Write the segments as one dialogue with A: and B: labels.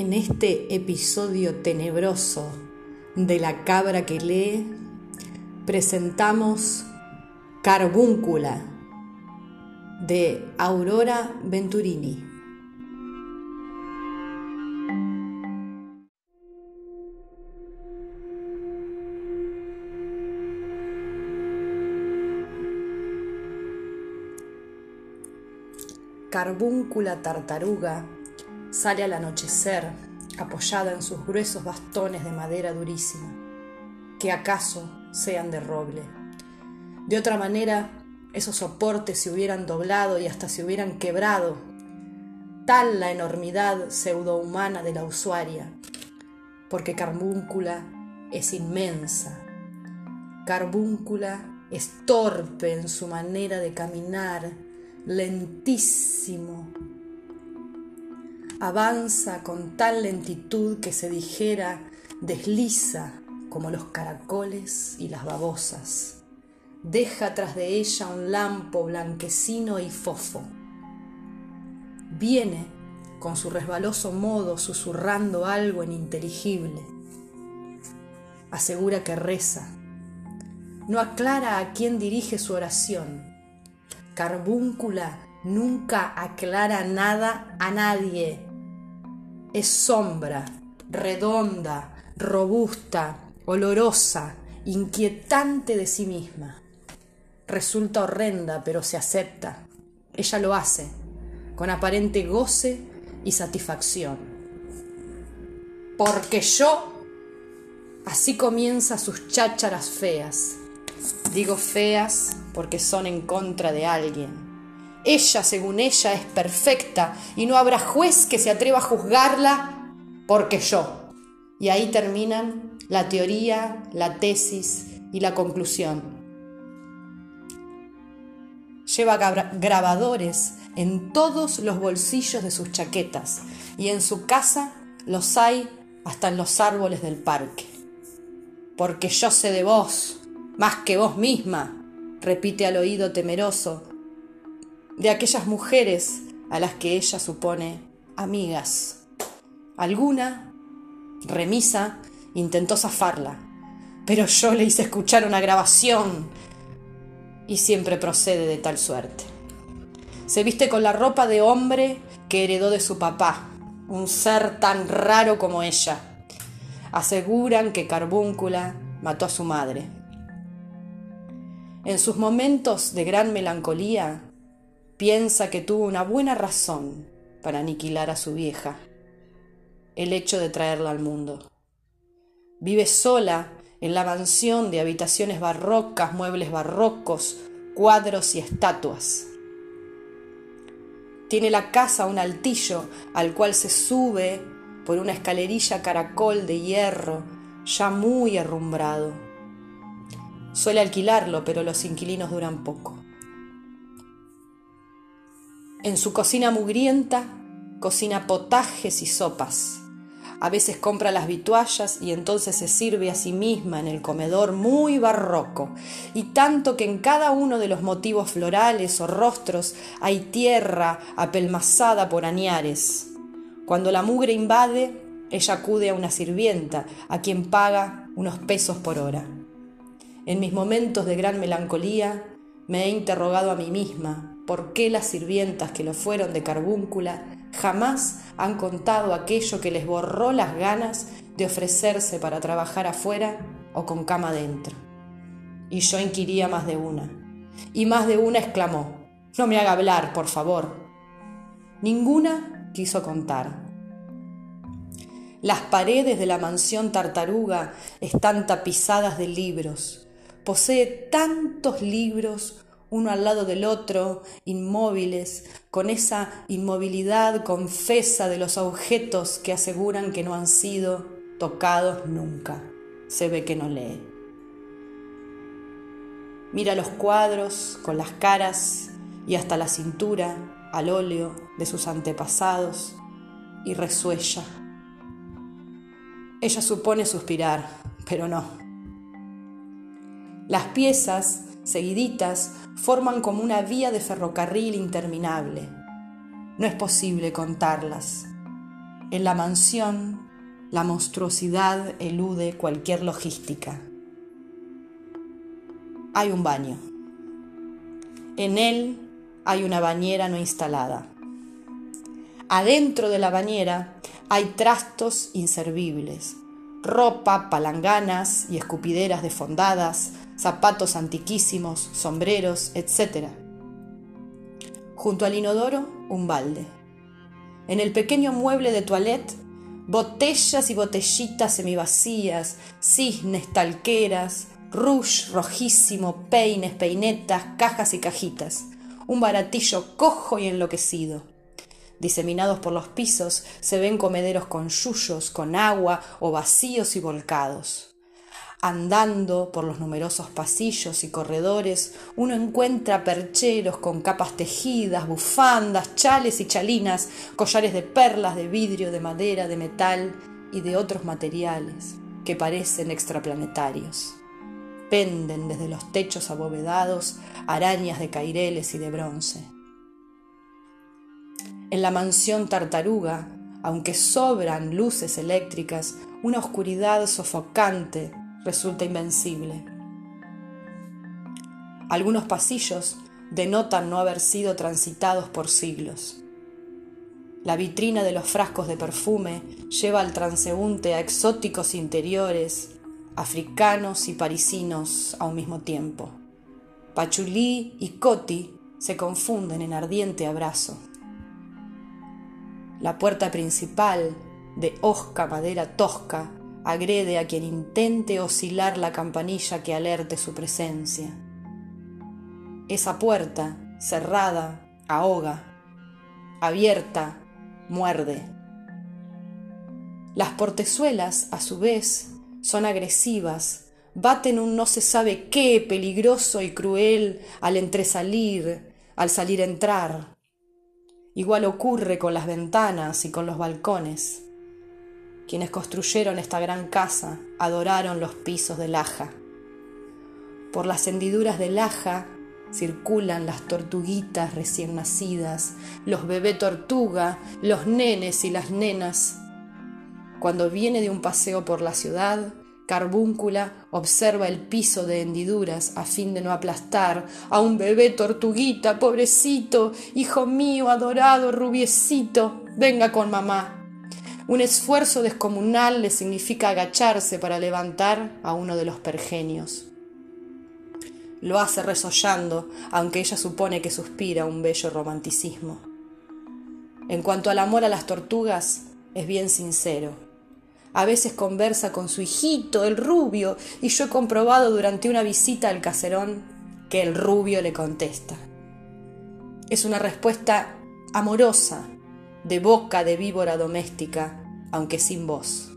A: En este episodio tenebroso de la cabra que lee, presentamos Carbúncula de Aurora Venturini. Carbúncula tartaruga sale al anochecer apoyada en sus gruesos bastones de madera durísima, que acaso sean de roble. De otra manera, esos soportes se hubieran doblado y hasta se hubieran quebrado. Tal la enormidad pseudohumana de la usuaria, porque Carbúncula es inmensa. Carbúncula es torpe en su manera de caminar, lentísimo. Avanza con tal lentitud que se dijera desliza como los caracoles y las babosas. Deja tras de ella un lampo blanquecino y fofo. Viene con su resbaloso modo susurrando algo ininteligible. Asegura que reza. No aclara a quién dirige su oración. Carbúncula nunca aclara nada a nadie. Es sombra, redonda, robusta, olorosa, inquietante de sí misma. Resulta horrenda, pero se acepta. Ella lo hace, con aparente goce y satisfacción. Porque yo, así comienza sus chácharas feas. Digo feas porque son en contra de alguien. Ella, según ella, es perfecta y no habrá juez que se atreva a juzgarla porque yo. Y ahí terminan la teoría, la tesis y la conclusión. Lleva grabadores en todos los bolsillos de sus chaquetas y en su casa los hay hasta en los árboles del parque. Porque yo sé de vos, más que vos misma, repite al oído temeroso, de aquellas mujeres a las que ella supone amigas. Alguna, remisa, intentó zafarla, pero yo le hice escuchar una grabación y siempre procede de tal suerte. Se viste con la ropa de hombre que heredó de su papá, un ser tan raro como ella. Aseguran que Carbúncula mató a su madre. En sus momentos de gran melancolía, piensa que tuvo una buena razón para aniquilar a su vieja, el hecho de traerla al mundo. Vive sola en la mansión de habitaciones barrocas, muebles barrocos, cuadros y estatuas. Tiene la casa un altillo al cual se sube por una escalerilla caracol de hierro ya muy arrumbrado Suele alquilarlo, pero los inquilinos duran poco. En su cocina mugrienta, cocina potajes y sopas. A veces compra las vituallas y entonces se sirve a sí misma en el comedor muy barroco, y tanto que en cada uno de los motivos florales o rostros hay tierra apelmazada por añares. Cuando la mugre invade, ella acude a una sirvienta, a quien paga unos pesos por hora. En mis momentos de gran melancolía me he interrogado a mí misma por qué las sirvientas que lo fueron de carbúncula jamás han contado aquello que les borró las ganas de ofrecerse para trabajar afuera o con cama dentro. Y yo inquiría más de una. Y más de una exclamó, no me haga hablar, por favor. Ninguna quiso contar. Las paredes de la mansión tartaruga están tapizadas de libros, Posee tantos libros uno al lado del otro, inmóviles, con esa inmovilidad confesa de los objetos que aseguran que no han sido tocados nunca. Se ve que no lee. Mira los cuadros con las caras y hasta la cintura al óleo de sus antepasados y resuella. Ella supone suspirar, pero no las piezas, seguiditas, forman como una vía de ferrocarril interminable. No es posible contarlas. En la mansión, la monstruosidad elude cualquier logística. Hay un baño. En él hay una bañera no instalada. Adentro de la bañera hay trastos inservibles, ropa, palanganas y escupideras defondadas, zapatos antiquísimos, sombreros, etc. Junto al inodoro, un balde. En el pequeño mueble de toilette, botellas y botellitas semivacías, cisnes, talqueras, rouge rojísimo, peines, peinetas, cajas y cajitas. Un baratillo cojo y enloquecido. Diseminados por los pisos se ven comederos con yuyos, con agua o vacíos y volcados. Andando por los numerosos pasillos y corredores, uno encuentra percheros con capas tejidas, bufandas, chales y chalinas, collares de perlas, de vidrio, de madera, de metal y de otros materiales que parecen extraplanetarios. Penden desde los techos abovedados arañas de caireles y de bronce. En la mansión tartaruga, aunque sobran luces eléctricas, una oscuridad sofocante resulta invencible. Algunos pasillos denotan no haber sido transitados por siglos. La vitrina de los frascos de perfume lleva al transeúnte a exóticos interiores, africanos y parisinos a un mismo tiempo. Pachulí y Coti se confunden en ardiente abrazo. La puerta principal, de hosca madera tosca, agrede a quien intente oscilar la campanilla que alerte su presencia. Esa puerta, cerrada, ahoga, abierta, muerde. Las portezuelas, a su vez, son agresivas, baten un no se sabe qué peligroso y cruel al entresalir, al salir entrar. Igual ocurre con las ventanas y con los balcones. Quienes construyeron esta gran casa adoraron los pisos de laja. Por las hendiduras de laja circulan las tortuguitas recién nacidas, los bebé tortuga, los nenes y las nenas. Cuando viene de un paseo por la ciudad, Carbúncula observa el piso de hendiduras a fin de no aplastar a un bebé tortuguita, pobrecito, hijo mío, adorado, rubiecito, venga con mamá. Un esfuerzo descomunal le significa agacharse para levantar a uno de los pergenios. Lo hace resollando, aunque ella supone que suspira un bello romanticismo. En cuanto al amor a las tortugas, es bien sincero. A veces conversa con su hijito, el rubio, y yo he comprobado durante una visita al caserón que el rubio le contesta. Es una respuesta amorosa, de boca de víbora doméstica, aunque sin voz.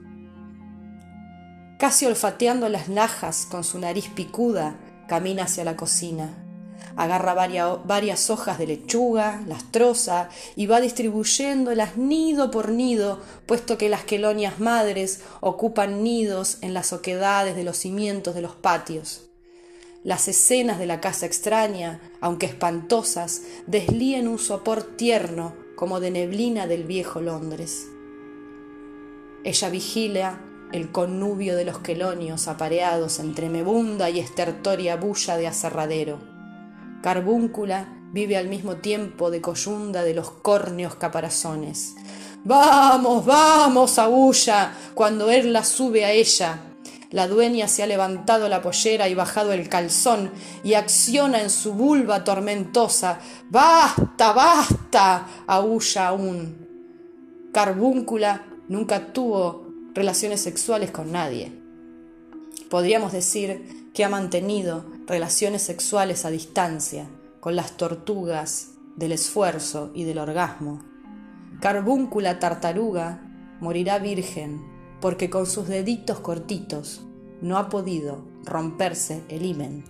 A: Casi olfateando las najas con su nariz picuda, camina hacia la cocina. Agarra varias, hojas de lechuga, las troza y va distribuyéndolas nido por nido, puesto que las quelonias madres ocupan nidos en las oquedades de los cimientos de los patios. Las escenas de la casa extraña, aunque espantosas, deslíen un sopor tierno como de neblina del viejo Londres. Ella vigila el connubio de los quelonios apareados entre mebunda y estertoria bulla de aserradero. Carbúncula vive al mismo tiempo de coyunda de los córneos caparazones. Vamos, vamos, aúlla, cuando él la sube a ella. La dueña se ha levantado la pollera y bajado el calzón y acciona en su vulva tormentosa. Basta, basta, aúlla aún. Carbúncula nunca tuvo relaciones sexuales con nadie. Podríamos decir que ha mantenido relaciones sexuales a distancia con las tortugas del esfuerzo y del orgasmo. Carbúncula tartaruga morirá virgen porque con sus deditos cortitos no ha podido romperse el himen.